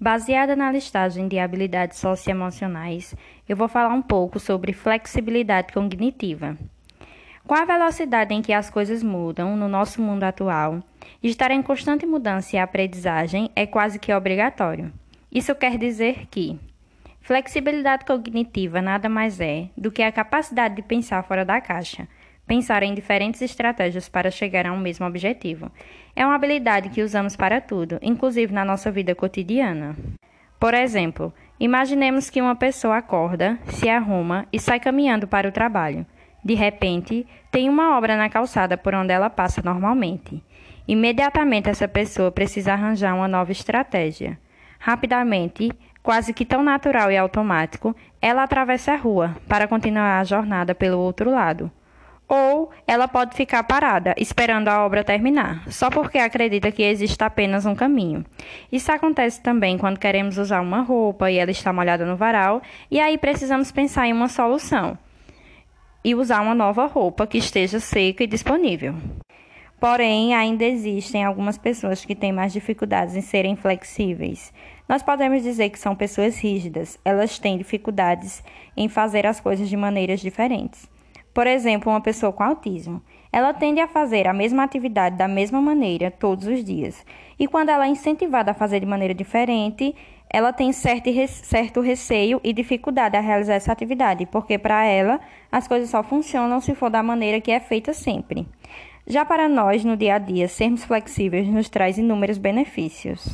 Baseada na listagem de habilidades socioemocionais, eu vou falar um pouco sobre flexibilidade cognitiva. Com a velocidade em que as coisas mudam no nosso mundo atual, estar em constante mudança e aprendizagem é quase que obrigatório. Isso quer dizer que flexibilidade cognitiva nada mais é do que a capacidade de pensar fora da caixa pensar em diferentes estratégias para chegar a um mesmo objetivo. É uma habilidade que usamos para tudo, inclusive na nossa vida cotidiana. Por exemplo, imaginemos que uma pessoa acorda, se arruma e sai caminhando para o trabalho. De repente, tem uma obra na calçada por onde ela passa normalmente. Imediatamente, essa pessoa precisa arranjar uma nova estratégia. Rapidamente, quase que tão natural e automático, ela atravessa a rua para continuar a jornada pelo outro lado ou ela pode ficar parada, esperando a obra terminar, só porque acredita que existe apenas um caminho. Isso acontece também quando queremos usar uma roupa e ela está molhada no varal, e aí precisamos pensar em uma solução e usar uma nova roupa que esteja seca e disponível. Porém, ainda existem algumas pessoas que têm mais dificuldades em serem flexíveis. Nós podemos dizer que são pessoas rígidas, elas têm dificuldades em fazer as coisas de maneiras diferentes. Por exemplo, uma pessoa com autismo. Ela tende a fazer a mesma atividade da mesma maneira todos os dias. E quando ela é incentivada a fazer de maneira diferente, ela tem certo, certo receio e dificuldade a realizar essa atividade, porque para ela as coisas só funcionam se for da maneira que é feita sempre. Já para nós, no dia a dia, sermos flexíveis nos traz inúmeros benefícios.